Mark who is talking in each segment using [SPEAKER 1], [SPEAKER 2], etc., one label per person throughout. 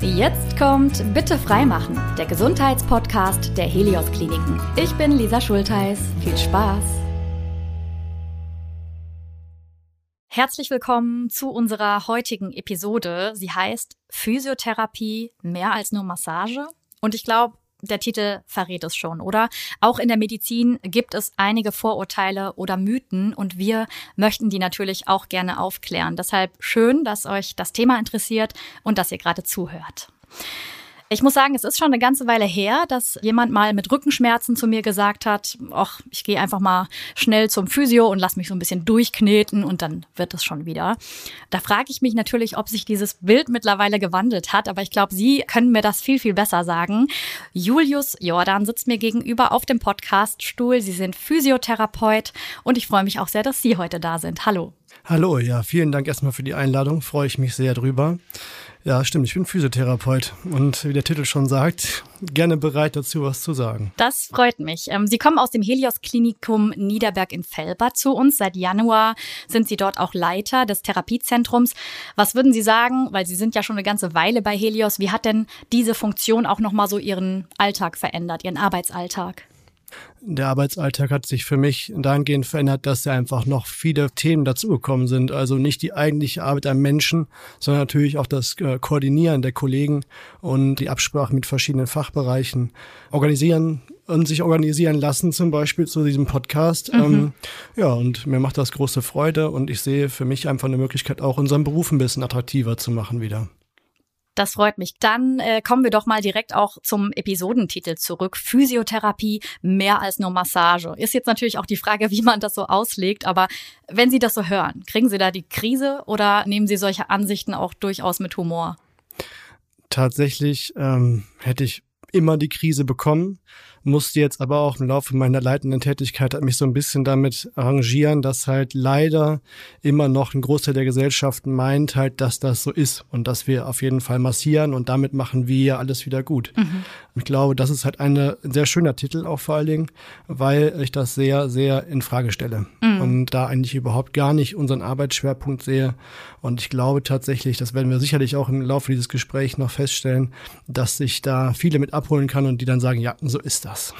[SPEAKER 1] Jetzt kommt Bitte freimachen, der Gesundheitspodcast der Helios Kliniken. Ich bin Lisa Schulteis. Viel Spaß. Herzlich willkommen zu unserer heutigen Episode. Sie heißt Physiotherapie mehr als nur Massage. Und ich glaube, der Titel verrät es schon, oder? Auch in der Medizin gibt es einige Vorurteile oder Mythen und wir möchten die natürlich auch gerne aufklären. Deshalb schön, dass euch das Thema interessiert und dass ihr gerade zuhört. Ich muss sagen, es ist schon eine ganze Weile her, dass jemand mal mit Rückenschmerzen zu mir gesagt hat, ach, ich gehe einfach mal schnell zum Physio und lass mich so ein bisschen durchkneten und dann wird es schon wieder. Da frage ich mich natürlich, ob sich dieses Bild mittlerweile gewandelt hat, aber ich glaube, Sie können mir das viel, viel besser sagen. Julius Jordan sitzt mir gegenüber auf dem Podcaststuhl. Sie sind Physiotherapeut und ich freue mich auch sehr, dass Sie heute da sind. Hallo.
[SPEAKER 2] Hallo, ja, vielen Dank erstmal für die Einladung. Freue ich mich sehr drüber. Ja, stimmt. Ich bin Physiotherapeut und wie der Titel schon sagt, gerne bereit dazu, was zu sagen.
[SPEAKER 1] Das freut mich. Ähm, Sie kommen aus dem Helios Klinikum Niederberg in Fellbad zu uns. Seit Januar sind Sie dort auch Leiter des Therapiezentrums. Was würden Sie sagen, weil Sie sind ja schon eine ganze Weile bei Helios, wie hat denn diese Funktion auch nochmal so Ihren Alltag verändert, Ihren Arbeitsalltag?
[SPEAKER 2] Der Arbeitsalltag hat sich für mich dahingehend verändert, dass ja einfach noch viele Themen dazugekommen sind. Also nicht die eigentliche Arbeit am Menschen, sondern natürlich auch das äh, Koordinieren der Kollegen und die Absprache mit verschiedenen Fachbereichen. Organisieren und sich organisieren lassen, zum Beispiel zu diesem Podcast. Mhm. Ähm, ja, und mir macht das große Freude und ich sehe für mich einfach eine Möglichkeit, auch unseren Beruf ein bisschen attraktiver zu machen wieder.
[SPEAKER 1] Das freut mich. Dann äh, kommen wir doch mal direkt auch zum Episodentitel zurück. Physiotherapie mehr als nur Massage. Ist jetzt natürlich auch die Frage, wie man das so auslegt. Aber wenn Sie das so hören, kriegen Sie da die Krise oder nehmen Sie solche Ansichten auch durchaus mit Humor?
[SPEAKER 2] Tatsächlich ähm, hätte ich immer die Krise bekommen musste jetzt aber auch im Laufe meiner leitenden Tätigkeit mich so ein bisschen damit arrangieren, dass halt leider immer noch ein Großteil der Gesellschaften meint halt, dass das so ist und dass wir auf jeden Fall massieren und damit machen wir alles wieder gut. Mhm. Ich glaube, das ist halt ein sehr schöner Titel auch vor allen Dingen, weil ich das sehr, sehr in Frage stelle mhm. und da eigentlich überhaupt gar nicht unseren Arbeitsschwerpunkt sehe. Und ich glaube tatsächlich, das werden wir sicherlich auch im Laufe dieses Gesprächs noch feststellen, dass sich da viele mit abholen kann und die dann sagen, ja, so ist das.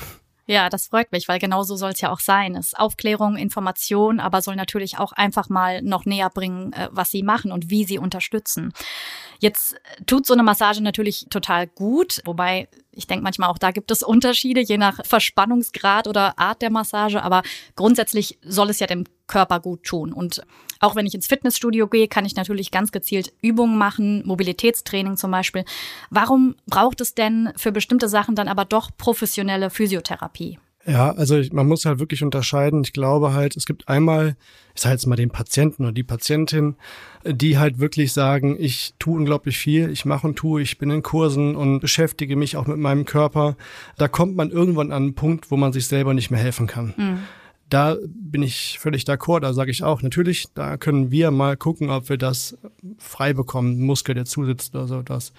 [SPEAKER 1] Ja, das freut mich, weil genau so soll es ja auch sein. Es ist Aufklärung, Information, aber soll natürlich auch einfach mal noch näher bringen, äh, was sie machen und wie sie unterstützen. Jetzt tut so eine Massage natürlich total gut, wobei ich denke manchmal auch da gibt es Unterschiede, je nach Verspannungsgrad oder Art der Massage, aber grundsätzlich soll es ja dem Körper gut tun. Und auch wenn ich ins Fitnessstudio gehe, kann ich natürlich ganz gezielt Übungen machen, Mobilitätstraining zum Beispiel. Warum braucht es denn für bestimmte Sachen dann aber doch professionelle Physiotherapie?
[SPEAKER 2] Ja, also man muss halt wirklich unterscheiden. Ich glaube halt, es gibt einmal, ich sage jetzt mal den Patienten oder die Patientin, die halt wirklich sagen, ich tue unglaublich viel, ich mache und tue, ich bin in Kursen und beschäftige mich auch mit meinem Körper. Da kommt man irgendwann an einen Punkt, wo man sich selber nicht mehr helfen kann. Mhm da bin ich völlig d'accord. Da sage ich auch, natürlich, da können wir mal gucken, ob wir das frei bekommen, Muskel, der zusitzt oder so. Das,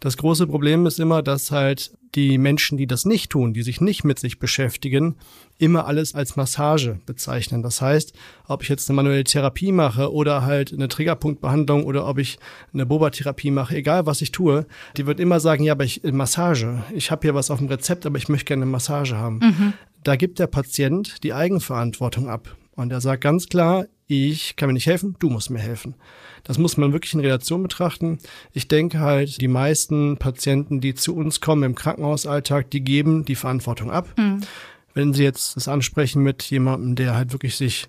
[SPEAKER 2] das große Problem ist immer, dass halt die Menschen, die das nicht tun, die sich nicht mit sich beschäftigen, immer alles als Massage bezeichnen. Das heißt, ob ich jetzt eine manuelle Therapie mache oder halt eine Triggerpunktbehandlung oder ob ich eine Boba-Therapie mache, egal was ich tue, die wird immer sagen, ja, aber ich Massage. Ich habe hier was auf dem Rezept, aber ich möchte gerne eine Massage haben. Mhm da gibt der Patient die Eigenverantwortung ab. Und er sagt ganz klar, ich kann mir nicht helfen, du musst mir helfen. Das muss man wirklich in Relation betrachten. Ich denke halt, die meisten Patienten, die zu uns kommen im Krankenhausalltag, die geben die Verantwortung ab. Mhm. Wenn Sie jetzt das ansprechen mit jemandem, der halt wirklich sich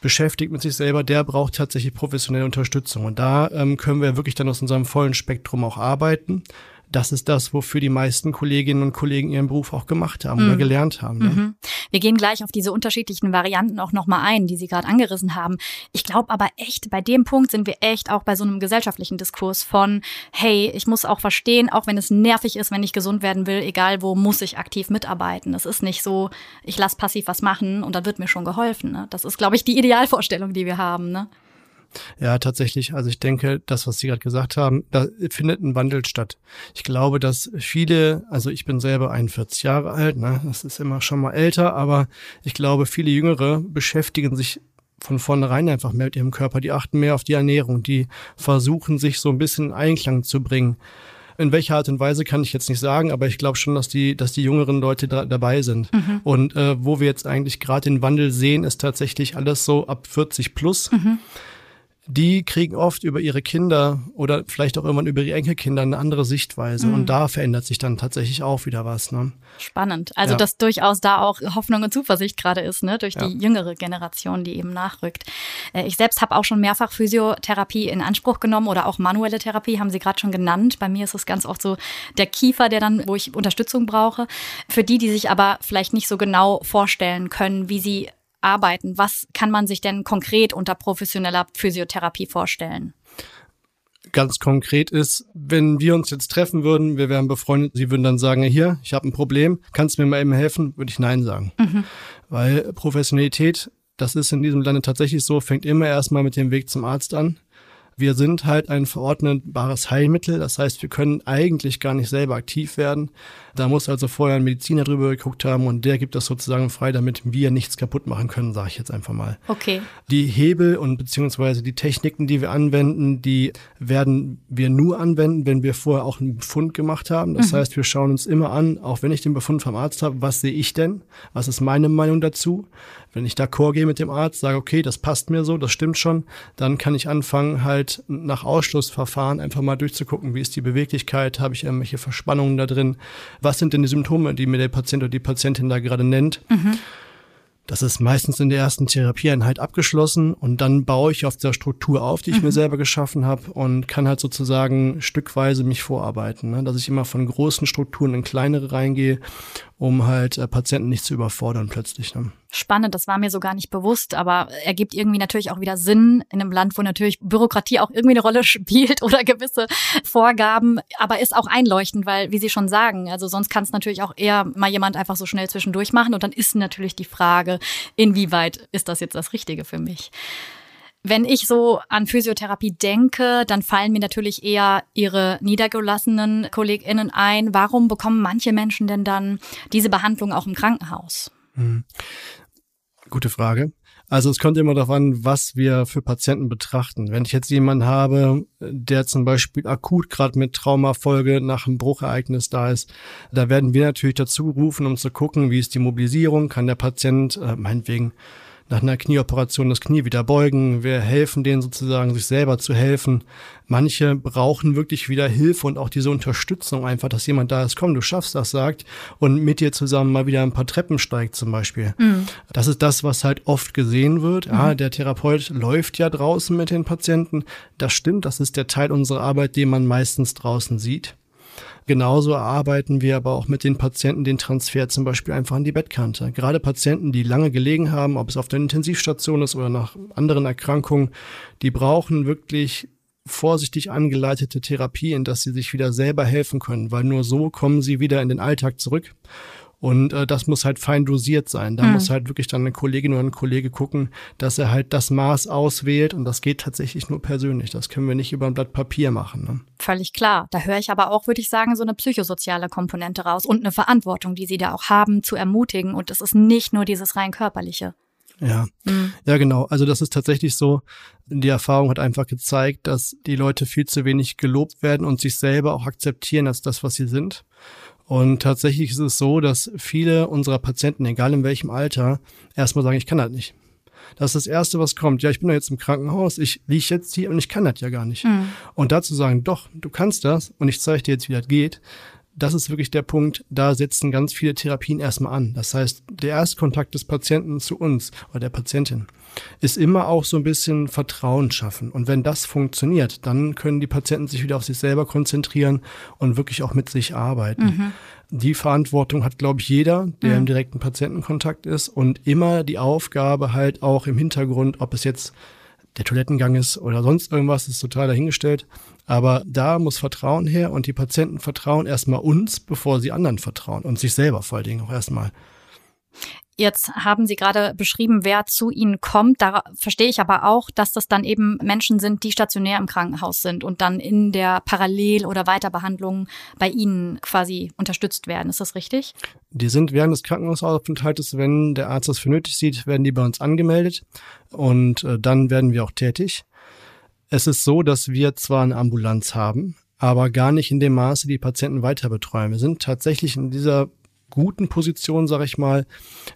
[SPEAKER 2] beschäftigt mit sich selber, der braucht tatsächlich professionelle Unterstützung. Und da ähm, können wir wirklich dann aus unserem vollen Spektrum auch arbeiten das ist das, wofür die meisten Kolleginnen und Kollegen ihren Beruf auch gemacht haben mhm. oder gelernt haben. Ne? Mhm.
[SPEAKER 1] Wir gehen gleich auf diese unterschiedlichen Varianten auch nochmal ein, die Sie gerade angerissen haben. Ich glaube aber echt, bei dem Punkt sind wir echt auch bei so einem gesellschaftlichen Diskurs von, hey, ich muss auch verstehen, auch wenn es nervig ist, wenn ich gesund werden will, egal wo, muss ich aktiv mitarbeiten. Es ist nicht so, ich lasse passiv was machen und dann wird mir schon geholfen. Ne? Das ist, glaube ich, die Idealvorstellung, die wir haben. Ne?
[SPEAKER 2] Ja, tatsächlich. Also ich denke, das, was Sie gerade gesagt haben, da findet ein Wandel statt. Ich glaube, dass viele, also ich bin selber 41 Jahre alt, ne, das ist immer schon mal älter, aber ich glaube, viele Jüngere beschäftigen sich von vornherein einfach mehr mit ihrem Körper. Die achten mehr auf die Ernährung, die versuchen sich so ein bisschen in Einklang zu bringen. In welcher Art und Weise kann ich jetzt nicht sagen, aber ich glaube schon, dass die, dass die jüngeren Leute da, dabei sind. Mhm. Und äh, wo wir jetzt eigentlich gerade den Wandel sehen, ist tatsächlich alles so ab 40 plus. Mhm die kriegen oft über ihre Kinder oder vielleicht auch irgendwann über ihre Enkelkinder eine andere Sichtweise. Mhm. Und da verändert sich dann tatsächlich auch wieder was. Ne?
[SPEAKER 1] Spannend. Also, ja. dass durchaus da auch Hoffnung und Zuversicht gerade ist, ne? durch ja. die jüngere Generation, die eben nachrückt. Äh, ich selbst habe auch schon mehrfach Physiotherapie in Anspruch genommen oder auch manuelle Therapie, haben Sie gerade schon genannt. Bei mir ist es ganz oft so der Kiefer, der dann, wo ich Unterstützung brauche. Für die, die sich aber vielleicht nicht so genau vorstellen können, wie sie arbeiten? Was kann man sich denn konkret unter professioneller Physiotherapie vorstellen?
[SPEAKER 2] Ganz konkret ist, wenn wir uns jetzt treffen würden, wir wären befreundet, Sie würden dann sagen, hier, ich habe ein Problem, kannst du mir mal eben helfen? Würde ich Nein sagen. Mhm. Weil Professionalität, das ist in diesem Lande tatsächlich so, fängt immer erstmal mit dem Weg zum Arzt an. Wir sind halt ein verordnetbares Heilmittel. Das heißt, wir können eigentlich gar nicht selber aktiv werden. Da muss also vorher ein Mediziner drüber geguckt haben und der gibt das sozusagen frei, damit wir nichts kaputt machen können, sage ich jetzt einfach mal.
[SPEAKER 1] Okay.
[SPEAKER 2] Die Hebel und beziehungsweise die Techniken, die wir anwenden, die werden wir nur anwenden, wenn wir vorher auch einen Befund gemacht haben. Das mhm. heißt, wir schauen uns immer an, auch wenn ich den Befund vom Arzt habe, was sehe ich denn? Was ist meine Meinung dazu? Wenn ich d'accord gehe mit dem Arzt, sage, okay, das passt mir so, das stimmt schon, dann kann ich anfangen, halt nach Ausschlussverfahren einfach mal durchzugucken, wie ist die Beweglichkeit, habe ich irgendwelche Verspannungen da drin, was sind denn die Symptome, die mir der Patient oder die Patientin da gerade nennt. Mhm. Das ist meistens in der ersten Therapieeinheit abgeschlossen und dann baue ich auf der Struktur auf, die ich mhm. mir selber geschaffen habe und kann halt sozusagen stückweise mich vorarbeiten, ne? dass ich immer von großen Strukturen in kleinere reingehe, um halt äh, Patienten nicht zu überfordern plötzlich. Ne?
[SPEAKER 1] Spannend, das war mir so gar nicht bewusst, aber ergibt irgendwie natürlich auch wieder Sinn in einem Land, wo natürlich Bürokratie auch irgendwie eine Rolle spielt oder gewisse Vorgaben, aber ist auch einleuchtend, weil, wie Sie schon sagen, also sonst kann es natürlich auch eher mal jemand einfach so schnell zwischendurch machen und dann ist natürlich die Frage, inwieweit ist das jetzt das Richtige für mich? Wenn ich so an Physiotherapie denke, dann fallen mir natürlich eher ihre niedergelassenen KollegInnen ein. Warum bekommen manche Menschen denn dann diese Behandlung auch im Krankenhaus? Hm.
[SPEAKER 2] Gute Frage. Also es kommt immer darauf an, was wir für Patienten betrachten. Wenn ich jetzt jemanden habe, der zum Beispiel akut gerade mit Traumafolge nach einem Bruchereignis da ist, da werden wir natürlich dazu gerufen, um zu gucken, wie ist die Mobilisierung, kann der Patient äh, meinetwegen nach einer Knieoperation das Knie wieder beugen. Wir helfen denen sozusagen, sich selber zu helfen. Manche brauchen wirklich wieder Hilfe und auch diese Unterstützung einfach, dass jemand da ist, komm, du schaffst das, sagt, und mit dir zusammen mal wieder ein paar Treppen steigt zum Beispiel. Mhm. Das ist das, was halt oft gesehen wird. Mhm. Ja, der Therapeut läuft ja draußen mit den Patienten. Das stimmt, das ist der Teil unserer Arbeit, den man meistens draußen sieht. Genauso erarbeiten wir aber auch mit den Patienten den Transfer zum Beispiel einfach an die Bettkante. Gerade Patienten, die lange gelegen haben, ob es auf der Intensivstation ist oder nach anderen Erkrankungen, die brauchen wirklich vorsichtig angeleitete Therapie, in dass sie sich wieder selber helfen können, weil nur so kommen sie wieder in den Alltag zurück. Und äh, das muss halt fein dosiert sein. Da mhm. muss halt wirklich dann eine Kollegin oder ein Kollege gucken, dass er halt das Maß auswählt. Und das geht tatsächlich nur persönlich. Das können wir nicht über ein Blatt Papier machen. Ne?
[SPEAKER 1] Völlig klar. Da höre ich aber auch, würde ich sagen, so eine psychosoziale Komponente raus und eine Verantwortung, die Sie da auch haben, zu ermutigen. Und es ist nicht nur dieses rein körperliche.
[SPEAKER 2] Ja, mhm. ja, genau. Also das ist tatsächlich so. Die Erfahrung hat einfach gezeigt, dass die Leute viel zu wenig gelobt werden und sich selber auch akzeptieren als das, was sie sind. Und tatsächlich ist es so, dass viele unserer Patienten, egal in welchem Alter, erstmal sagen, ich kann das nicht. Das ist das Erste, was kommt. Ja, ich bin doch jetzt im Krankenhaus, ich liege jetzt hier und ich kann das ja gar nicht. Mhm. Und dazu sagen, doch, du kannst das und ich zeige dir jetzt, wie das geht, das ist wirklich der Punkt, da setzen ganz viele Therapien erstmal an. Das heißt, der Erstkontakt des Patienten zu uns oder der Patientin ist immer auch so ein bisschen Vertrauen schaffen. Und wenn das funktioniert, dann können die Patienten sich wieder auf sich selber konzentrieren und wirklich auch mit sich arbeiten. Mhm. Die Verantwortung hat, glaube ich, jeder, der mhm. im direkten Patientenkontakt ist und immer die Aufgabe halt auch im Hintergrund, ob es jetzt der Toilettengang ist oder sonst irgendwas, ist total dahingestellt. Aber da muss Vertrauen her und die Patienten vertrauen erstmal uns, bevor sie anderen vertrauen und sich selber vor allen Dingen auch erstmal.
[SPEAKER 1] Jetzt haben Sie gerade beschrieben, wer zu Ihnen kommt. Da verstehe ich aber auch, dass das dann eben Menschen sind, die stationär im Krankenhaus sind und dann in der Parallel- oder Weiterbehandlung bei Ihnen quasi unterstützt werden. Ist das richtig?
[SPEAKER 2] Die sind während des Krankenhausaufenthaltes, wenn der Arzt das für nötig sieht, werden die bei uns angemeldet und äh, dann werden wir auch tätig. Es ist so, dass wir zwar eine Ambulanz haben, aber gar nicht in dem Maße die Patienten weiter betreuen. Wir sind tatsächlich in dieser guten Position, sage ich mal,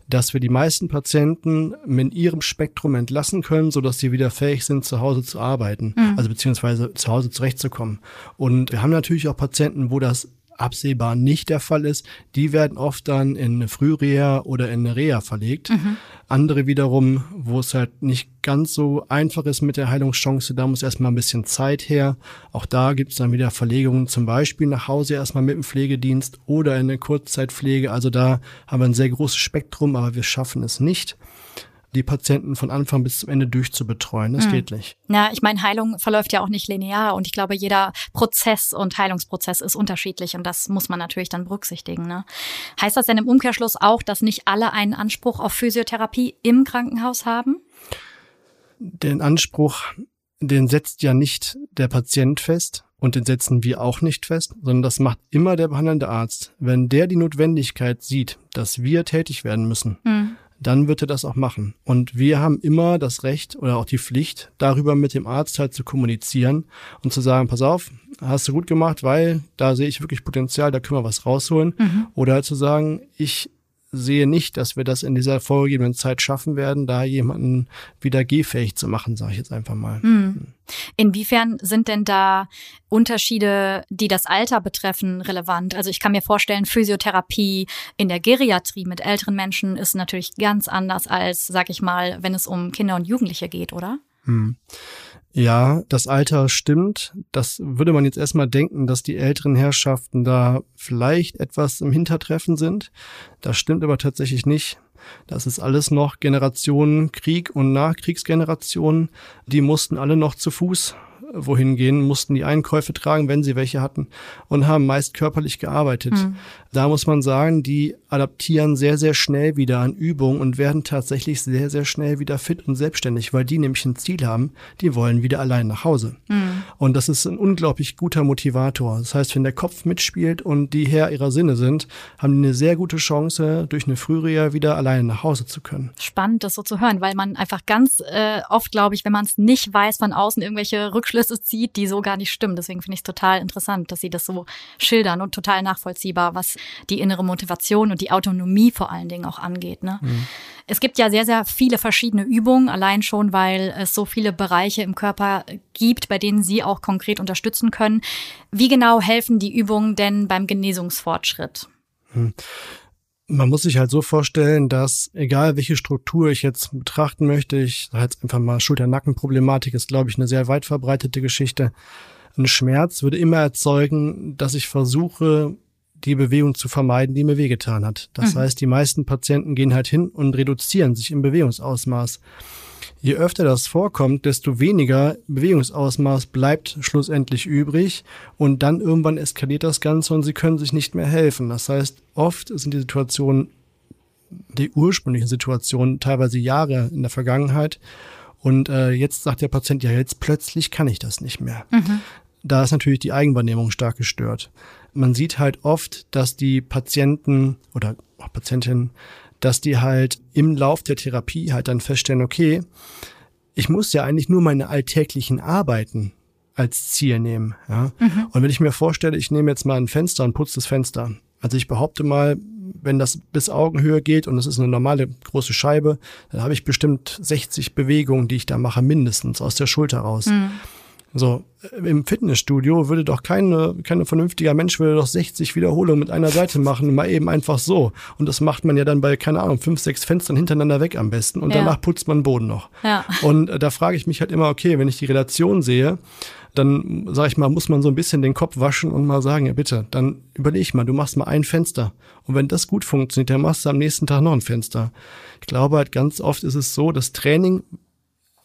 [SPEAKER 2] dass wir die meisten Patienten mit ihrem Spektrum entlassen können, so dass sie wieder fähig sind, zu Hause zu arbeiten, mhm. also beziehungsweise zu Hause zurechtzukommen. Und wir haben natürlich auch Patienten, wo das absehbar nicht der Fall ist, die werden oft dann in eine Frühreha oder in eine Reha verlegt. Mhm. Andere wiederum, wo es halt nicht ganz so einfach ist mit der Heilungschance, da muss erstmal ein bisschen Zeit her. Auch da gibt es dann wieder Verlegungen, zum Beispiel nach Hause erstmal mit dem Pflegedienst oder in eine Kurzzeitpflege. Also da haben wir ein sehr großes Spektrum, aber wir schaffen es nicht die Patienten von Anfang bis zum Ende durchzubetreuen. Das mhm. geht nicht.
[SPEAKER 1] Ja, ich meine, Heilung verläuft ja auch nicht linear und ich glaube, jeder Prozess und Heilungsprozess ist unterschiedlich und das muss man natürlich dann berücksichtigen. Ne? Heißt das denn im Umkehrschluss auch, dass nicht alle einen Anspruch auf Physiotherapie im Krankenhaus haben?
[SPEAKER 2] Den Anspruch, den setzt ja nicht der Patient fest, und den setzen wir auch nicht fest, sondern das macht immer der behandelnde Arzt. Wenn der die Notwendigkeit sieht, dass wir tätig werden müssen, mhm dann wird er das auch machen. Und wir haben immer das Recht oder auch die Pflicht, darüber mit dem Arzt halt zu kommunizieren und zu sagen, pass auf, hast du gut gemacht, weil da sehe ich wirklich Potenzial, da können wir was rausholen. Mhm. Oder halt zu sagen, ich sehe nicht, dass wir das in dieser vorgegebenen Zeit schaffen werden, da jemanden wieder gehfähig zu machen, sage ich jetzt einfach mal. Mhm.
[SPEAKER 1] Inwiefern sind denn da Unterschiede, die das Alter betreffen, relevant? Also ich kann mir vorstellen, Physiotherapie in der Geriatrie mit älteren Menschen ist natürlich ganz anders als, sag ich mal, wenn es um Kinder und Jugendliche geht, oder? Mhm.
[SPEAKER 2] Ja, das Alter stimmt. Das würde man jetzt erstmal denken, dass die älteren Herrschaften da vielleicht etwas im Hintertreffen sind. Das stimmt aber tatsächlich nicht. Das ist alles noch Generationen Krieg und Nachkriegsgenerationen. Die mussten alle noch zu Fuß wohin gehen, mussten die Einkäufe tragen, wenn sie welche hatten und haben meist körperlich gearbeitet. Mhm. Da muss man sagen, die adaptieren sehr, sehr schnell wieder an Übungen und werden tatsächlich sehr, sehr schnell wieder fit und selbstständig, weil die nämlich ein Ziel haben, die wollen wieder allein nach Hause. Mhm. Und das ist ein unglaublich guter Motivator. Das heißt, wenn der Kopf mitspielt und die Herr ihrer Sinne sind, haben die eine sehr gute Chance, durch eine Frühreha wieder alleine nach Hause zu können.
[SPEAKER 1] Spannend, das so zu hören, weil man einfach ganz äh, oft, glaube ich, wenn man es nicht weiß, von außen irgendwelche Rückschlüsse Rückschlüsse zieht, die so gar nicht stimmen. Deswegen finde ich es total interessant, dass Sie das so schildern und total nachvollziehbar, was die innere Motivation und die Autonomie vor allen Dingen auch angeht. Ne? Mhm. Es gibt ja sehr, sehr viele verschiedene Übungen, allein schon, weil es so viele Bereiche im Körper gibt, bei denen Sie auch konkret unterstützen können. Wie genau helfen die Übungen denn beim Genesungsfortschritt? Mhm.
[SPEAKER 2] Man muss sich halt so vorstellen, dass egal welche Struktur ich jetzt betrachten möchte, ich sage jetzt einfach mal Schulter-Nacken-Problematik ist, glaube ich, eine sehr weit verbreitete Geschichte. Ein Schmerz würde immer erzeugen, dass ich versuche, die Bewegung zu vermeiden, die mir wehgetan hat. Das mhm. heißt, die meisten Patienten gehen halt hin und reduzieren sich im Bewegungsausmaß. Je öfter das vorkommt, desto weniger Bewegungsausmaß bleibt schlussendlich übrig und dann irgendwann eskaliert das Ganze und sie können sich nicht mehr helfen. Das heißt, oft sind die Situationen, die ursprünglichen Situationen teilweise Jahre in der Vergangenheit und äh, jetzt sagt der Patient, ja, jetzt plötzlich kann ich das nicht mehr. Mhm. Da ist natürlich die Eigenwahrnehmung stark gestört. Man sieht halt oft, dass die Patienten oder auch Patientinnen dass die halt im Lauf der Therapie halt dann feststellen, okay, ich muss ja eigentlich nur meine alltäglichen Arbeiten als Ziel nehmen. Ja? Mhm. Und wenn ich mir vorstelle, ich nehme jetzt mal ein Fenster und putze das Fenster. Also ich behaupte mal, wenn das bis Augenhöhe geht und es ist eine normale große Scheibe, dann habe ich bestimmt 60 Bewegungen, die ich da mache, mindestens aus der Schulter raus. Mhm. So, äh, im Fitnessstudio würde doch keine, keine vernünftiger Mensch würde doch 60 Wiederholungen mit einer Seite machen, mal eben einfach so. Und das macht man ja dann bei, keine Ahnung, fünf, sechs Fenstern hintereinander weg am besten. Und ja. danach putzt man den Boden noch. Ja. Und äh, da frage ich mich halt immer, okay, wenn ich die Relation sehe, dann sage ich mal, muss man so ein bisschen den Kopf waschen und mal sagen, ja bitte, dann überleg mal, du machst mal ein Fenster. Und wenn das gut funktioniert, dann machst du am nächsten Tag noch ein Fenster. Ich glaube halt ganz oft ist es so, das Training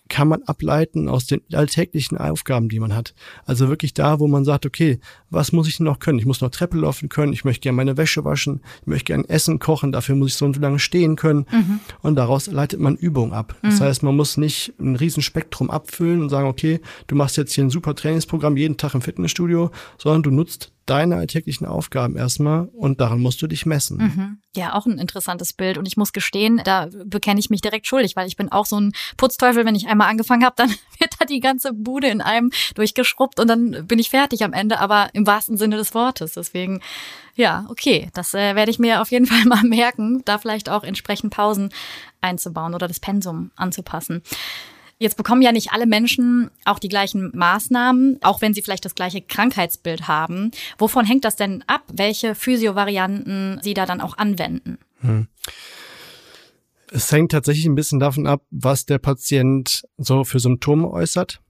[SPEAKER 2] kann man ableiten aus den alltäglichen Aufgaben, die man hat. Also wirklich da, wo man sagt, okay, was muss ich denn noch können? Ich muss noch Treppe laufen können, ich möchte gerne meine Wäsche waschen, ich möchte gerne Essen kochen, dafür muss ich so und so lange stehen können. Mhm. Und daraus leitet man Übung ab. Das mhm. heißt, man muss nicht ein Riesenspektrum Spektrum abfüllen und sagen, okay, du machst jetzt hier ein super Trainingsprogramm jeden Tag im Fitnessstudio, sondern du nutzt deine alltäglichen Aufgaben erstmal und daran musst du dich messen.
[SPEAKER 1] Mhm. Ja, auch ein interessantes Bild. Und ich muss gestehen, da bekenne ich mich direkt schuldig, weil ich bin auch so ein Putzteufel. Wenn ich einmal angefangen habe, dann wird da die ganze Bude in einem durchgeschrubbt und dann bin ich fertig am Ende, aber im wahrsten Sinne des Wortes. Deswegen, ja, okay, das äh, werde ich mir auf jeden Fall mal merken, da vielleicht auch entsprechend Pausen einzubauen oder das Pensum anzupassen. Jetzt bekommen ja nicht alle Menschen auch die gleichen Maßnahmen, auch wenn sie vielleicht das gleiche Krankheitsbild haben. Wovon hängt das denn ab, welche Physio-Varianten Sie da dann auch anwenden? Hm.
[SPEAKER 2] Es hängt tatsächlich ein bisschen davon ab, was der Patient so für Symptome äußert.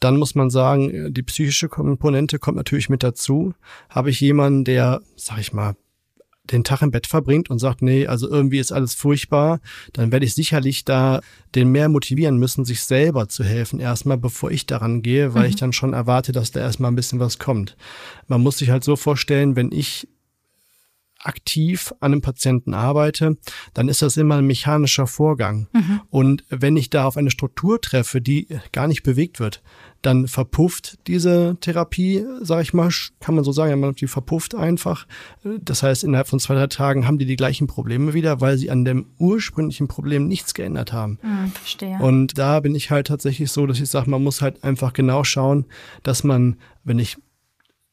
[SPEAKER 2] Dann muss man sagen, die psychische Komponente kommt natürlich mit dazu. Habe ich jemanden, der, sag ich mal, den Tag im Bett verbringt und sagt, nee, also irgendwie ist alles furchtbar, dann werde ich sicherlich da den mehr motivieren müssen, sich selber zu helfen, erstmal bevor ich daran gehe, weil mhm. ich dann schon erwarte, dass da erstmal ein bisschen was kommt. Man muss sich halt so vorstellen, wenn ich aktiv an einem Patienten arbeite, dann ist das immer ein mechanischer Vorgang. Mhm. Und wenn ich da auf eine Struktur treffe, die gar nicht bewegt wird, dann verpufft diese Therapie, sage ich mal, kann man so sagen, die verpufft einfach. Das heißt, innerhalb von zwei, drei Tagen haben die die gleichen Probleme wieder, weil sie an dem ursprünglichen Problem nichts geändert haben.
[SPEAKER 1] Mhm, verstehe.
[SPEAKER 2] Und da bin ich halt tatsächlich so, dass ich sage, man muss halt einfach genau schauen, dass man, wenn ich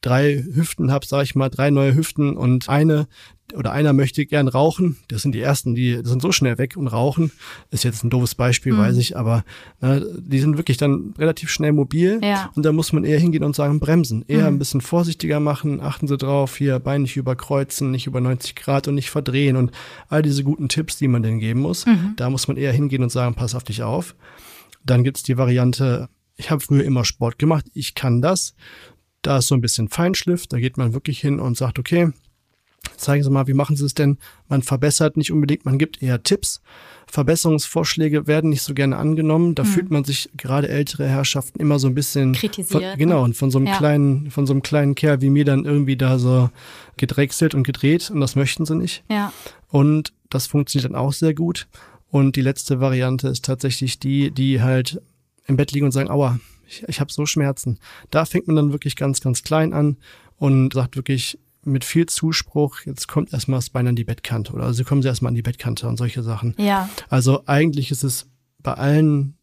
[SPEAKER 2] drei Hüften habe, sage ich mal, drei neue Hüften und eine oder einer möchte gern rauchen. Das sind die ersten, die sind so schnell weg und rauchen. Ist jetzt ein doofes Beispiel, mhm. weiß ich, aber ne, die sind wirklich dann relativ schnell mobil.
[SPEAKER 1] Ja.
[SPEAKER 2] Und da muss man eher hingehen und sagen, bremsen. Eher mhm. ein bisschen vorsichtiger machen, achten Sie drauf, hier Bein nicht überkreuzen, nicht über 90 Grad und nicht verdrehen und all diese guten Tipps, die man denn geben muss. Mhm. Da muss man eher hingehen und sagen, pass auf dich auf. Dann gibt's die Variante, ich habe früher immer Sport gemacht, ich kann das. Da ist so ein bisschen Feinschliff, da geht man wirklich hin und sagt, okay, zeigen Sie mal, wie machen Sie es denn? Man verbessert nicht unbedingt, man gibt eher Tipps. Verbesserungsvorschläge werden nicht so gerne angenommen. Da mhm. fühlt man sich gerade ältere Herrschaften immer so ein bisschen
[SPEAKER 1] kritisiert.
[SPEAKER 2] Von, genau, und von so einem ja. kleinen, von so einem kleinen Kerl wie mir dann irgendwie da so gedrechselt und gedreht und das möchten sie nicht.
[SPEAKER 1] Ja.
[SPEAKER 2] Und das funktioniert dann auch sehr gut. Und die letzte Variante ist tatsächlich die, die halt im Bett liegen und sagen, aua, ich, ich habe so Schmerzen. Da fängt man dann wirklich ganz, ganz klein an und sagt wirklich mit viel Zuspruch, jetzt kommt erstmal das Bein an die Bettkante oder also kommen sie erstmal an die Bettkante und solche Sachen.
[SPEAKER 1] Ja.
[SPEAKER 2] Also eigentlich ist es bei allen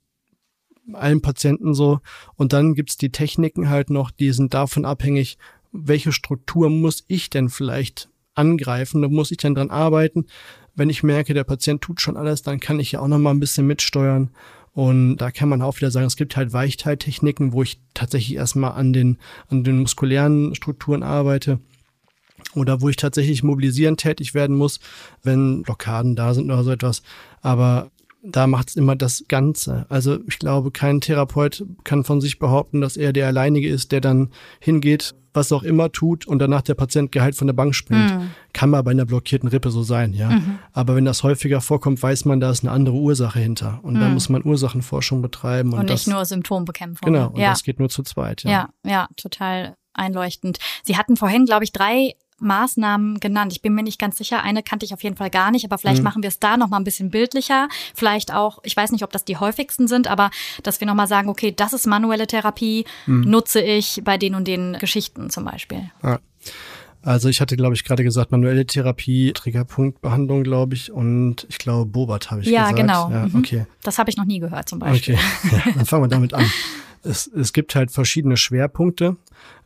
[SPEAKER 2] allen Patienten so. Und dann gibt's die Techniken halt noch, die sind davon abhängig, welche Struktur muss ich denn vielleicht angreifen, da muss ich dann dran arbeiten. Wenn ich merke, der Patient tut schon alles, dann kann ich ja auch noch mal ein bisschen mitsteuern und da kann man auch wieder sagen, es gibt halt Weichteiltechniken, wo ich tatsächlich erstmal an den, an den muskulären Strukturen arbeite oder wo ich tatsächlich mobilisierend tätig werden muss, wenn Blockaden da sind oder so etwas. Aber da macht es immer das Ganze. Also ich glaube, kein Therapeut kann von sich behaupten, dass er der Alleinige ist, der dann hingeht, was auch immer tut und danach der Patient geheilt von der Bank springt. Mhm. Kann mal bei einer blockierten Rippe so sein, ja. Mhm. Aber wenn das häufiger vorkommt, weiß man, da ist eine andere Ursache hinter. Und mhm. da muss man Ursachenforschung betreiben.
[SPEAKER 1] Und,
[SPEAKER 2] und
[SPEAKER 1] nicht das, nur Symptombekämpfung.
[SPEAKER 2] Genau, und ja. das geht nur zu zweit, ja.
[SPEAKER 1] Ja, ja, total einleuchtend. Sie hatten vorhin, glaube ich, drei Maßnahmen genannt. Ich bin mir nicht ganz sicher. Eine kannte ich auf jeden Fall gar nicht, aber vielleicht mhm. machen wir es da noch mal ein bisschen bildlicher. Vielleicht auch, ich weiß nicht, ob das die häufigsten sind, aber dass wir noch mal sagen, okay, das ist manuelle Therapie, mhm. nutze ich bei den und den Geschichten zum Beispiel.
[SPEAKER 2] Ja. Also ich hatte, glaube ich, gerade gesagt, manuelle Therapie, Triggerpunktbehandlung, glaube ich, und ich glaube, Bobat habe ich
[SPEAKER 1] ja,
[SPEAKER 2] gesagt.
[SPEAKER 1] Genau.
[SPEAKER 2] Ja, genau. Okay.
[SPEAKER 1] Das habe ich noch nie gehört zum Beispiel.
[SPEAKER 2] Okay, ja, dann fangen wir damit an. Es, es gibt halt verschiedene Schwerpunkte,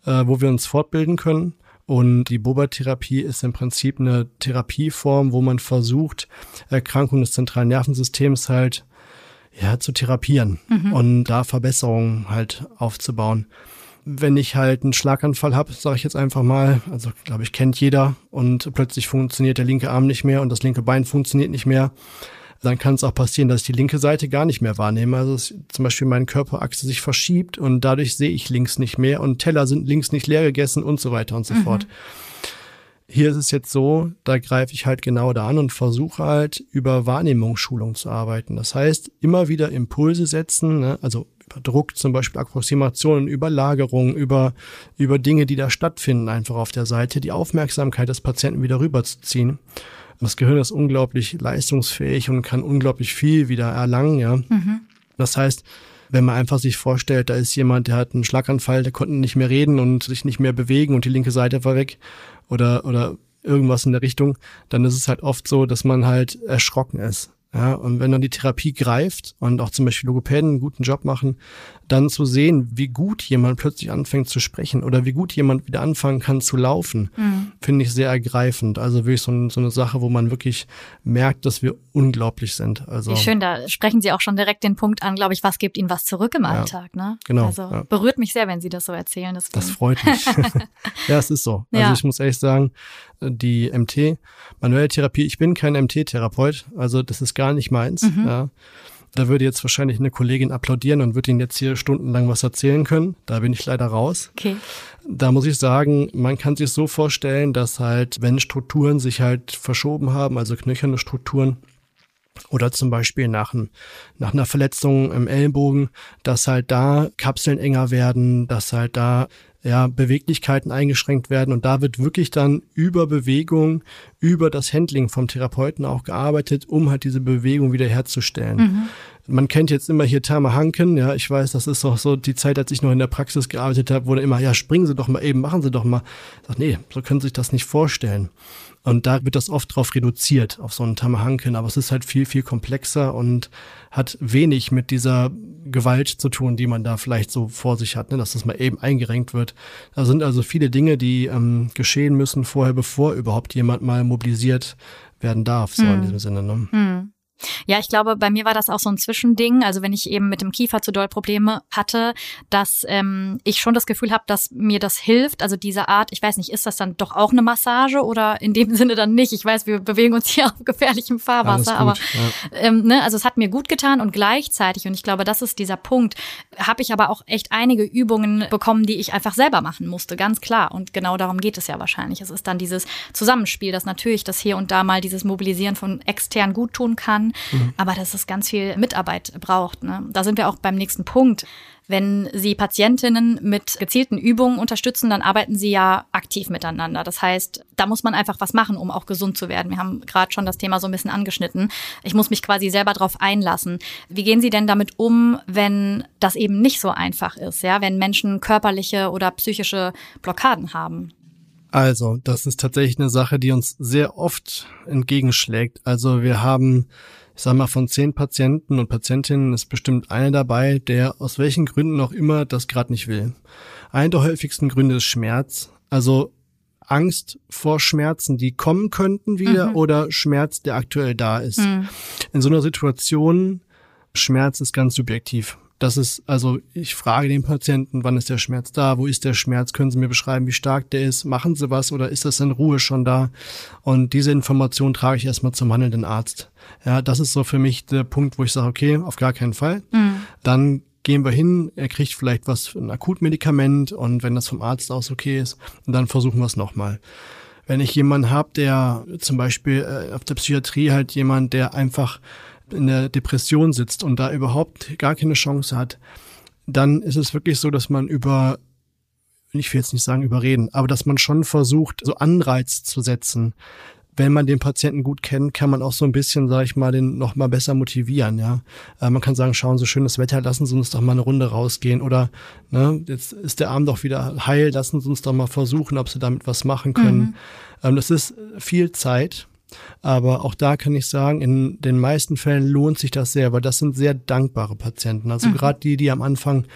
[SPEAKER 2] äh, wo wir uns fortbilden können. Und die Boba-Therapie ist im Prinzip eine Therapieform, wo man versucht, Erkrankungen des zentralen Nervensystems halt ja, zu therapieren mhm. und da Verbesserungen halt aufzubauen. Wenn ich halt einen Schlaganfall habe, sage ich jetzt einfach mal, also glaube ich, kennt jeder und plötzlich funktioniert der linke Arm nicht mehr und das linke Bein funktioniert nicht mehr, dann kann es auch passieren, dass ich die linke Seite gar nicht mehr wahrnehme. Also zum Beispiel meine Körperachse sich verschiebt und dadurch sehe ich links nicht mehr und Teller sind links nicht leer gegessen und so weiter und so mhm. fort. Hier ist es jetzt so, da greife ich halt genau da an und versuche halt über Wahrnehmungsschulung zu arbeiten. Das heißt, immer wieder Impulse setzen, ne? also über Druck, zum Beispiel Approximationen, über Lagerung, über, über Dinge, die da stattfinden, einfach auf der Seite, die Aufmerksamkeit des Patienten wieder rüberzuziehen. Das Gehirn ist unglaublich leistungsfähig und kann unglaublich viel wieder erlangen, ja. Mhm. Das heißt, wenn man einfach sich vorstellt, da ist jemand, der hat einen Schlaganfall, der konnte nicht mehr reden und sich nicht mehr bewegen und die linke Seite war weg oder, oder irgendwas in der Richtung, dann ist es halt oft so, dass man halt erschrocken ist. Ja, und wenn dann die Therapie greift und auch zum Beispiel Logopäden einen guten Job machen, dann zu sehen, wie gut jemand plötzlich anfängt zu sprechen oder wie gut jemand wieder anfangen kann zu laufen, mhm. finde ich sehr ergreifend. Also wirklich so, so, eine Sache, wo man wirklich merkt, dass wir unglaublich sind. Also
[SPEAKER 1] wie schön, da sprechen Sie auch schon direkt den Punkt an, glaube ich, was gibt Ihnen was zurück im ja, Alltag, ne?
[SPEAKER 2] Genau.
[SPEAKER 1] Also
[SPEAKER 2] ja.
[SPEAKER 1] berührt mich sehr, wenn Sie das so erzählen.
[SPEAKER 2] Deswegen. Das freut mich. ja, es ist so. Also ja. ich muss ehrlich sagen, die MT, manuelle Therapie, ich bin kein MT-Therapeut, also das ist gar nicht meins. Mhm. Ja. Da würde jetzt wahrscheinlich eine Kollegin applaudieren und würde Ihnen jetzt hier stundenlang was erzählen können. Da bin ich leider raus.
[SPEAKER 1] Okay.
[SPEAKER 2] Da muss ich sagen, man kann sich so vorstellen, dass halt, wenn Strukturen sich halt verschoben haben, also knöcherne Strukturen, oder zum Beispiel nach, ein, nach einer Verletzung im Ellenbogen, dass halt da Kapseln enger werden, dass halt da ja, Beweglichkeiten eingeschränkt werden und da wird wirklich dann über Bewegung, über das Handling vom Therapeuten auch gearbeitet, um halt diese Bewegung wiederherzustellen. Mhm. Man kennt jetzt immer hier Therma Hanken, ja, ich weiß, das ist auch so die Zeit, als ich noch in der Praxis gearbeitet habe, wurde immer, ja, springen Sie doch mal eben, machen Sie doch mal. Ich sag, nee, so können Sie sich das nicht vorstellen. Und da wird das oft drauf reduziert, auf so einen Tamahanken. Aber es ist halt viel, viel komplexer und hat wenig mit dieser Gewalt zu tun, die man da vielleicht so vor sich hat, ne? dass das mal eben eingerenkt wird. Da sind also viele Dinge, die ähm, geschehen müssen vorher, bevor überhaupt jemand mal mobilisiert werden darf, so hm. in diesem Sinne. Ne?
[SPEAKER 1] Hm. Ja, ich glaube, bei mir war das auch so ein Zwischending. Also wenn ich eben mit dem Kiefer zu doll Probleme hatte, dass ähm, ich schon das Gefühl habe, dass mir das hilft. Also diese Art, ich weiß nicht, ist das dann doch auch eine Massage oder in dem Sinne dann nicht? Ich weiß, wir bewegen uns hier auf gefährlichem Fahrwasser, aber ja. ähm, ne, also es hat mir gut getan und gleichzeitig, und ich glaube, das ist dieser Punkt, habe ich aber auch echt einige Übungen bekommen, die ich einfach selber machen musste, ganz klar. Und genau darum geht es ja wahrscheinlich. Es ist dann dieses Zusammenspiel, dass natürlich das hier und da mal dieses Mobilisieren von extern gut tun kann mhm. aber dass es ganz viel Mitarbeit braucht. Ne? Da sind wir auch beim nächsten Punkt. Wenn Sie Patientinnen mit gezielten Übungen unterstützen, dann arbeiten Sie ja aktiv miteinander. Das heißt, da muss man einfach was machen, um auch gesund zu werden. Wir haben gerade schon das Thema so ein bisschen angeschnitten. Ich muss mich quasi selber darauf einlassen. Wie gehen Sie denn damit um, wenn das eben nicht so einfach ist, ja, wenn Menschen körperliche oder psychische Blockaden haben?
[SPEAKER 2] Also, das ist tatsächlich eine Sache, die uns sehr oft entgegenschlägt. Also wir haben ich sag mal, von zehn Patienten und Patientinnen ist bestimmt einer dabei, der aus welchen Gründen auch immer das gerade nicht will. Einer der häufigsten Gründe ist Schmerz. Also Angst vor Schmerzen, die kommen könnten wieder mhm. oder Schmerz, der aktuell da ist. Mhm. In so einer Situation, Schmerz ist ganz subjektiv. Das ist, also ich frage den Patienten, wann ist der Schmerz da, wo ist der Schmerz, können Sie mir beschreiben, wie stark der ist, machen Sie was oder ist das in Ruhe schon da? Und diese Information trage ich erstmal zum handelnden Arzt. Ja, das ist so für mich der Punkt, wo ich sage, okay, auf gar keinen Fall. Mhm. Dann gehen wir hin, er kriegt vielleicht was, ein Akutmedikament und wenn das vom Arzt aus okay ist, dann versuchen wir es nochmal. Wenn ich jemanden habe, der zum Beispiel äh, auf der Psychiatrie halt jemand, der einfach in der Depression sitzt und da überhaupt gar keine Chance hat, dann ist es wirklich so, dass man über, ich will jetzt nicht sagen überreden, aber dass man schon versucht, so Anreiz zu setzen. Wenn man den Patienten gut kennt, kann man auch so ein bisschen, sage ich mal, den noch mal besser motivieren. Ja, äh, man kann sagen, schauen Sie schönes Wetter, lassen Sie uns doch mal eine Runde rausgehen oder ne, jetzt ist der Arm doch wieder heil, lassen Sie uns doch mal versuchen, ob Sie damit was machen können. Mhm. Ähm, das ist viel Zeit, aber auch da kann ich sagen, in den meisten Fällen lohnt sich das sehr, weil das sind sehr dankbare Patienten. Also mhm. gerade die, die am Anfang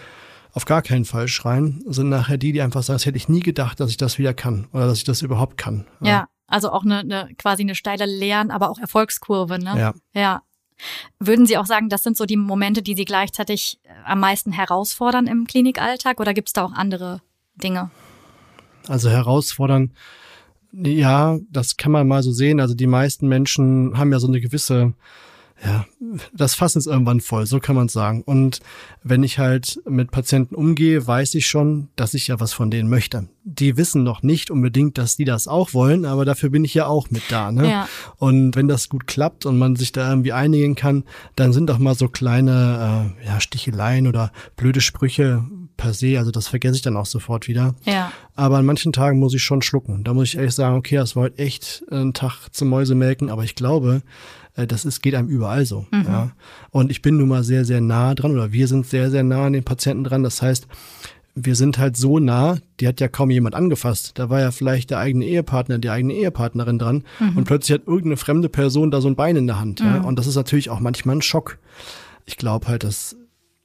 [SPEAKER 2] auf gar keinen Fall schreien, sind nachher die, die einfach sagen, das hätte ich nie gedacht, dass ich das wieder kann oder dass ich das überhaupt kann.
[SPEAKER 1] Ja, ja also auch eine, eine quasi eine steile Lern-, aber auch Erfolgskurve, ne?
[SPEAKER 2] Ja.
[SPEAKER 1] Ja. Würden Sie auch sagen, das sind so die Momente, die Sie gleichzeitig äh, am meisten herausfordern im Klinikalltag oder gibt es da auch andere Dinge?
[SPEAKER 2] Also herausfordern ja, das kann man mal so sehen. Also die meisten Menschen haben ja so eine gewisse, ja, das Fass ist irgendwann voll, so kann man sagen. Und wenn ich halt mit Patienten umgehe, weiß ich schon, dass ich ja was von denen möchte. Die wissen noch nicht unbedingt, dass die das auch wollen, aber dafür bin ich ja auch mit da. Ne? Ja. Und wenn das gut klappt und man sich da irgendwie einigen kann, dann sind doch mal so kleine äh, ja, Sticheleien oder blöde Sprüche per se, also das vergesse ich dann auch sofort wieder.
[SPEAKER 1] Ja.
[SPEAKER 2] Aber an manchen Tagen muss ich schon schlucken. Da muss ich ehrlich sagen, okay, das war heute echt ein Tag zum Mäusemelken, aber ich glaube, das ist, geht einem überall so. Mhm. Ja. Und ich bin nun mal sehr, sehr nah dran oder wir sind sehr, sehr nah an den Patienten dran. Das heißt, wir sind halt so nah, die hat ja kaum jemand angefasst. Da war ja vielleicht der eigene Ehepartner, die eigene Ehepartnerin dran mhm. und plötzlich hat irgendeine fremde Person da so ein Bein in der Hand. Mhm. Ja? Und das ist natürlich auch manchmal ein Schock. Ich glaube halt, dass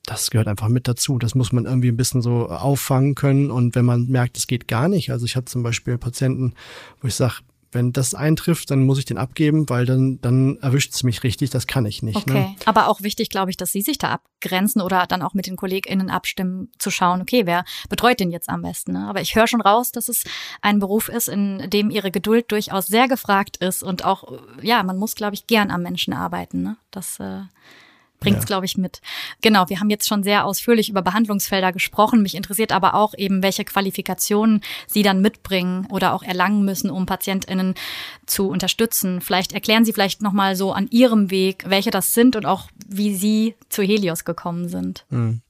[SPEAKER 2] das gehört einfach mit dazu. Das muss man irgendwie ein bisschen so auffangen können. Und wenn man merkt, es geht gar nicht, also ich hatte zum Beispiel Patienten, wo ich sage, wenn das eintrifft, dann muss ich den abgeben, weil dann, dann erwischt es mich richtig, das kann ich nicht.
[SPEAKER 1] Ne? Okay,
[SPEAKER 2] ne?
[SPEAKER 1] aber auch wichtig, glaube ich, dass Sie sich da abgrenzen oder dann auch mit den KollegInnen abstimmen, zu schauen, okay, wer betreut den jetzt am besten. Ne? Aber ich höre schon raus, dass es ein Beruf ist, in dem Ihre Geduld durchaus sehr gefragt ist und auch, ja, man muss, glaube ich, gern am Menschen arbeiten. Ne? Das äh, bringt es, ja. glaube ich, mit. Genau, wir haben jetzt schon sehr ausführlich über Behandlungsfelder gesprochen. Mich interessiert aber auch eben, welche Qualifikationen Sie dann mitbringen oder auch erlangen müssen, um PatientInnen zu unterstützen. Vielleicht erklären Sie vielleicht nochmal so an Ihrem Weg, welche das sind und auch wie Sie zu Helios gekommen sind.
[SPEAKER 2] Mhm.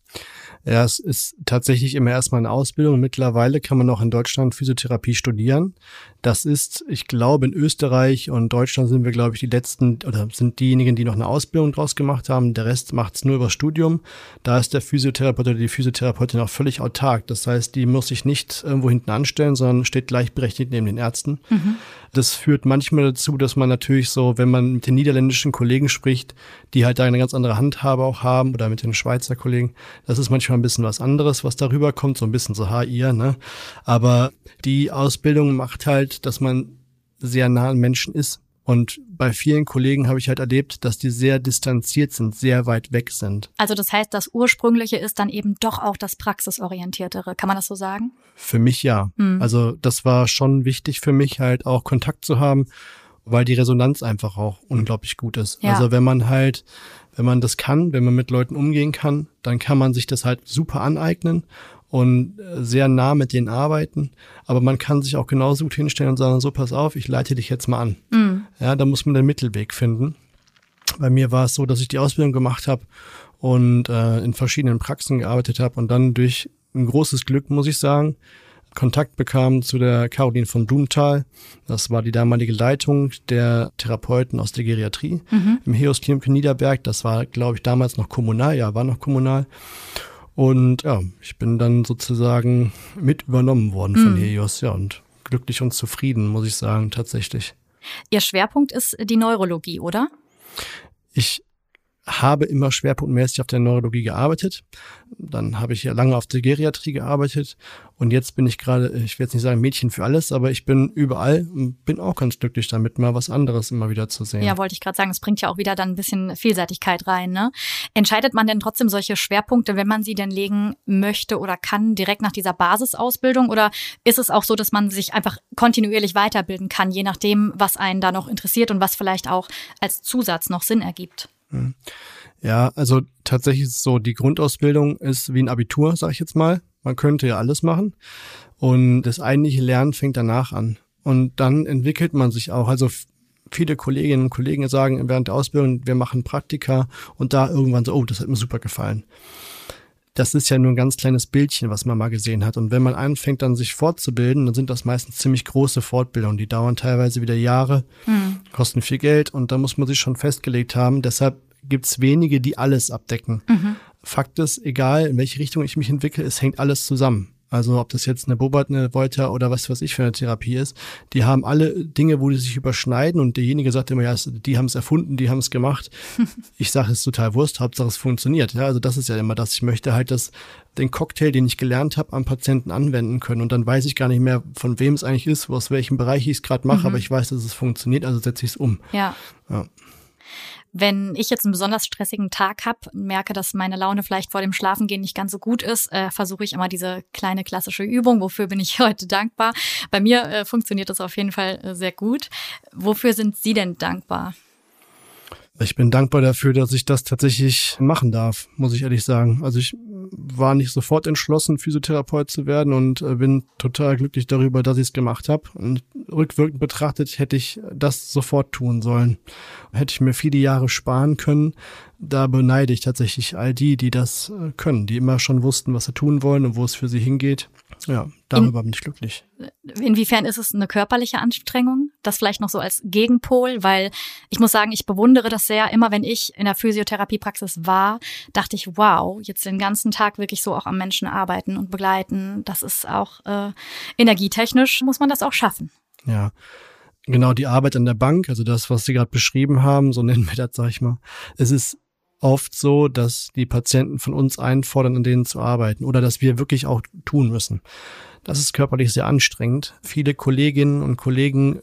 [SPEAKER 2] Ja, es ist tatsächlich immer erstmal eine Ausbildung. Mittlerweile kann man auch in Deutschland Physiotherapie studieren. Das ist, ich glaube, in Österreich und Deutschland sind wir, glaube ich, die letzten oder sind diejenigen, die noch eine Ausbildung draus gemacht haben. Der Rest macht es nur über Studium. Da ist der Physiotherapeut oder die Physiotherapeutin auch völlig autark. Das heißt, die muss sich nicht irgendwo hinten anstellen, sondern steht gleichberechtigt neben den Ärzten. Mhm. Das führt manchmal dazu, dass man natürlich so, wenn man mit den niederländischen Kollegen spricht, die halt da eine ganz andere Handhabe auch haben oder mit den Schweizer Kollegen, das ist manchmal ein bisschen was anderes, was darüber kommt, so ein bisschen so HIR, ne? Aber die Ausbildung macht halt, dass man sehr nah an Menschen ist. Und bei vielen Kollegen habe ich halt erlebt, dass die sehr distanziert sind, sehr weit weg sind.
[SPEAKER 1] Also das heißt, das Ursprüngliche ist dann eben doch auch das Praxisorientiertere. Kann man das so sagen?
[SPEAKER 2] Für mich ja. Hm. Also das war schon wichtig für mich, halt auch Kontakt zu haben, weil die Resonanz einfach auch unglaublich gut ist. Ja. Also wenn man halt, wenn man das kann, wenn man mit Leuten umgehen kann, dann kann man sich das halt super aneignen und äh, sehr nah mit denen arbeiten. Aber man kann sich auch genauso gut hinstellen und sagen, so pass auf, ich leite dich jetzt mal an. Mhm. Ja, da muss man den Mittelweg finden. Bei mir war es so, dass ich die Ausbildung gemacht habe und äh, in verschiedenen Praxen gearbeitet habe und dann durch ein großes Glück, muss ich sagen, Kontakt bekam zu der Caroline von Blumenthal. Das war die damalige Leitung der Therapeuten aus der Geriatrie mhm. im Heos Klinik Niederberg. Das war, glaube ich, damals noch kommunal. Ja, war noch kommunal. Und ja, ich bin dann sozusagen mit übernommen worden von mhm. Helios, ja, und glücklich und zufrieden, muss ich sagen, tatsächlich.
[SPEAKER 1] Ihr Schwerpunkt ist die Neurologie, oder?
[SPEAKER 2] Ich habe immer schwerpunktmäßig auf der Neurologie gearbeitet. Dann habe ich ja lange auf der Geriatrie gearbeitet und jetzt bin ich gerade, ich will jetzt nicht sagen Mädchen für alles, aber ich bin überall und bin auch ganz glücklich damit, mal was anderes immer wieder zu sehen.
[SPEAKER 1] Ja, wollte ich gerade sagen, es bringt ja auch wieder dann ein bisschen Vielseitigkeit rein. Ne? Entscheidet man denn trotzdem solche Schwerpunkte, wenn man sie denn legen möchte oder kann, direkt nach dieser Basisausbildung? Oder ist es auch so, dass man sich einfach kontinuierlich weiterbilden kann, je nachdem, was einen da noch interessiert und was vielleicht auch als Zusatz noch Sinn ergibt?
[SPEAKER 2] Hm. Ja, also tatsächlich ist es so, die Grundausbildung ist wie ein Abitur, sag ich jetzt mal. Man könnte ja alles machen. Und das eigentliche Lernen fängt danach an. Und dann entwickelt man sich auch. Also viele Kolleginnen und Kollegen sagen während der Ausbildung, wir machen Praktika und da irgendwann so, oh, das hat mir super gefallen. Das ist ja nur ein ganz kleines Bildchen, was man mal gesehen hat. Und wenn man anfängt, dann sich fortzubilden, dann sind das meistens ziemlich große Fortbildungen. Die dauern teilweise wieder Jahre, mhm. kosten viel Geld und da muss man sich schon festgelegt haben. Deshalb gibt es wenige, die alles abdecken. Mhm. Fakt ist, egal in welche Richtung ich mich entwickle, es hängt alles zusammen. Also ob das jetzt eine Bobart, eine Volta oder was weiß ich für eine Therapie ist, die haben alle Dinge, wo die sich überschneiden und derjenige sagt immer, ja, die haben es erfunden, die haben es gemacht. ich sage es ist total Wurst, Hauptsache es funktioniert. Ja, also das ist ja immer das. Ich möchte halt das, den Cocktail, den ich gelernt habe, am Patienten anwenden können und dann weiß ich gar nicht mehr, von wem es eigentlich ist, aus welchem Bereich ich es gerade mache, mhm. aber ich weiß, dass es funktioniert, also setze ich es um.
[SPEAKER 1] Ja. ja. Wenn ich jetzt einen besonders stressigen Tag habe, merke, dass meine Laune vielleicht vor dem Schlafengehen nicht ganz so gut ist, äh, versuche ich immer diese kleine klassische Übung. Wofür bin ich heute dankbar? Bei mir äh, funktioniert das auf jeden Fall äh, sehr gut. Wofür sind Sie denn dankbar?
[SPEAKER 2] Ich bin dankbar dafür, dass ich das tatsächlich machen darf, muss ich ehrlich sagen. Also ich war nicht sofort entschlossen, Physiotherapeut zu werden und äh, bin total glücklich darüber, dass ich es gemacht habe. Und rückwirkend betrachtet hätte ich das sofort tun sollen. Hätte ich mir viele Jahre sparen können, da beneide ich tatsächlich all die, die das äh, können, die immer schon wussten, was sie tun wollen und wo es für sie hingeht. Ja, darüber in, bin ich glücklich.
[SPEAKER 1] Inwiefern ist es eine körperliche Anstrengung? Das vielleicht noch so als Gegenpol, weil ich muss sagen, ich bewundere das sehr. Immer wenn ich in der Physiotherapiepraxis war, dachte ich, wow, jetzt den ganzen Tag wirklich so auch am Menschen arbeiten und begleiten. Das ist auch äh, energietechnisch, muss man das auch schaffen.
[SPEAKER 2] Ja, genau die Arbeit an der Bank, also das, was Sie gerade beschrieben haben, so nennen wir das, sag ich mal. Es ist oft so, dass die Patienten von uns einfordern, an denen zu arbeiten oder dass wir wirklich auch tun müssen. Das ist körperlich sehr anstrengend. Viele Kolleginnen und Kollegen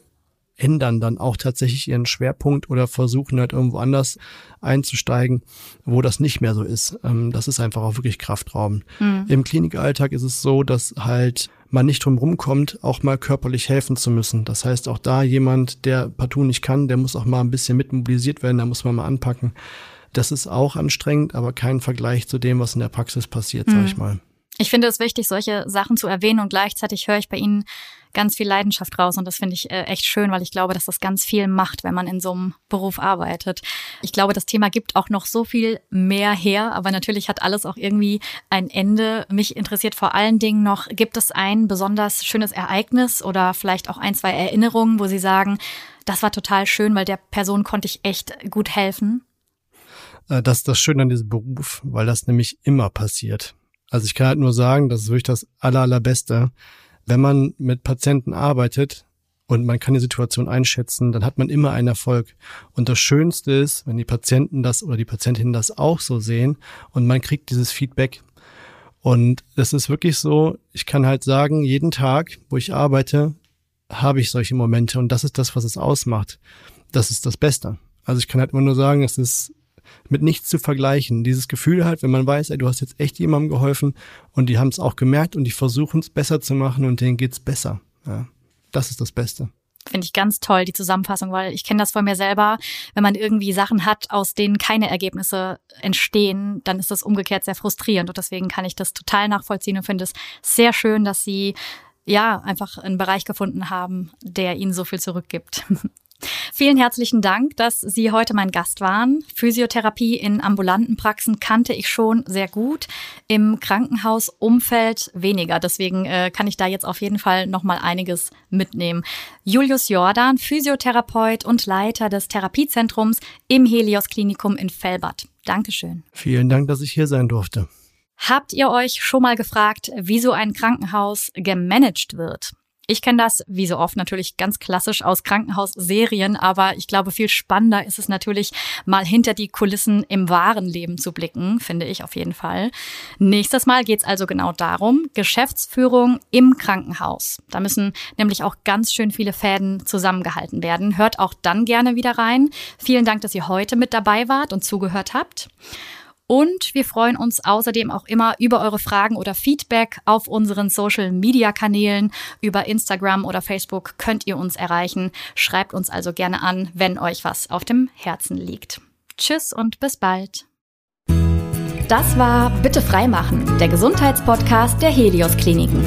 [SPEAKER 2] ändern dann auch tatsächlich ihren Schwerpunkt oder versuchen halt irgendwo anders einzusteigen, wo das nicht mehr so ist. Ähm, das ist einfach auch wirklich kraftraubend. Mhm. Im Klinikalltag ist es so, dass halt man nicht drum rumkommt, auch mal körperlich helfen zu müssen. Das heißt, auch da jemand, der partout nicht kann, der muss auch mal ein bisschen mitmobilisiert werden, da muss man mal anpacken. Das ist auch anstrengend, aber kein Vergleich zu dem, was in der Praxis passiert, mhm. sag ich mal.
[SPEAKER 1] Ich finde es wichtig, solche Sachen zu erwähnen und gleichzeitig höre ich bei Ihnen ganz viel Leidenschaft raus und das finde ich äh, echt schön, weil ich glaube, dass das ganz viel macht, wenn man in so einem Beruf arbeitet. Ich glaube, das Thema gibt auch noch so viel mehr her, aber natürlich hat alles auch irgendwie ein Ende. Mich interessiert vor allen Dingen noch, gibt es ein besonders schönes Ereignis oder vielleicht auch ein, zwei Erinnerungen, wo Sie sagen, das war total schön, weil der Person konnte ich echt gut helfen?
[SPEAKER 2] Äh, das ist das Schöne an diesem Beruf, weil das nämlich immer passiert. Also ich kann halt nur sagen, das ist wirklich das aller, allerbeste wenn man mit Patienten arbeitet und man kann die Situation einschätzen, dann hat man immer einen Erfolg. Und das Schönste ist, wenn die Patienten das oder die Patientinnen das auch so sehen und man kriegt dieses Feedback. Und es ist wirklich so, ich kann halt sagen, jeden Tag, wo ich arbeite, habe ich solche Momente und das ist das, was es ausmacht. Das ist das Beste. Also ich kann halt immer nur sagen, es ist mit nichts zu vergleichen. Dieses Gefühl halt, wenn man weiß, ey, du hast jetzt echt jemandem geholfen und die haben es auch gemerkt und die versuchen es besser zu machen und denen geht's besser. Ja, das ist das Beste.
[SPEAKER 1] Finde ich ganz toll, die Zusammenfassung, weil ich kenne das von mir selber. Wenn man irgendwie Sachen hat, aus denen keine Ergebnisse entstehen, dann ist das umgekehrt sehr frustrierend. Und deswegen kann ich das total nachvollziehen und finde es sehr schön, dass Sie ja einfach einen Bereich gefunden haben, der Ihnen so viel zurückgibt. Vielen herzlichen Dank, dass Sie heute mein Gast waren. Physiotherapie in ambulanten Praxen kannte ich schon sehr gut, im Krankenhausumfeld weniger. Deswegen äh, kann ich da jetzt auf jeden Fall noch mal einiges mitnehmen. Julius Jordan, Physiotherapeut und Leiter des Therapiezentrums im Helios Klinikum in Fellbad. Dankeschön.
[SPEAKER 2] Vielen Dank, dass ich hier sein durfte.
[SPEAKER 1] Habt ihr euch schon mal gefragt, wie so ein Krankenhaus gemanagt wird? Ich kenne das, wie so oft, natürlich ganz klassisch aus Krankenhausserien, aber ich glaube, viel spannender ist es natürlich, mal hinter die Kulissen im wahren Leben zu blicken, finde ich auf jeden Fall. Nächstes Mal geht es also genau darum, Geschäftsführung im Krankenhaus. Da müssen nämlich auch ganz schön viele Fäden zusammengehalten werden. Hört auch dann gerne wieder rein. Vielen Dank, dass ihr heute mit dabei wart und zugehört habt. Und wir freuen uns außerdem auch immer über eure Fragen oder Feedback auf unseren Social Media Kanälen. Über Instagram oder Facebook könnt ihr uns erreichen. Schreibt uns also gerne an, wenn euch was auf dem Herzen liegt. Tschüss und bis bald. Das war Bitte freimachen, der Gesundheitspodcast der Helios Kliniken.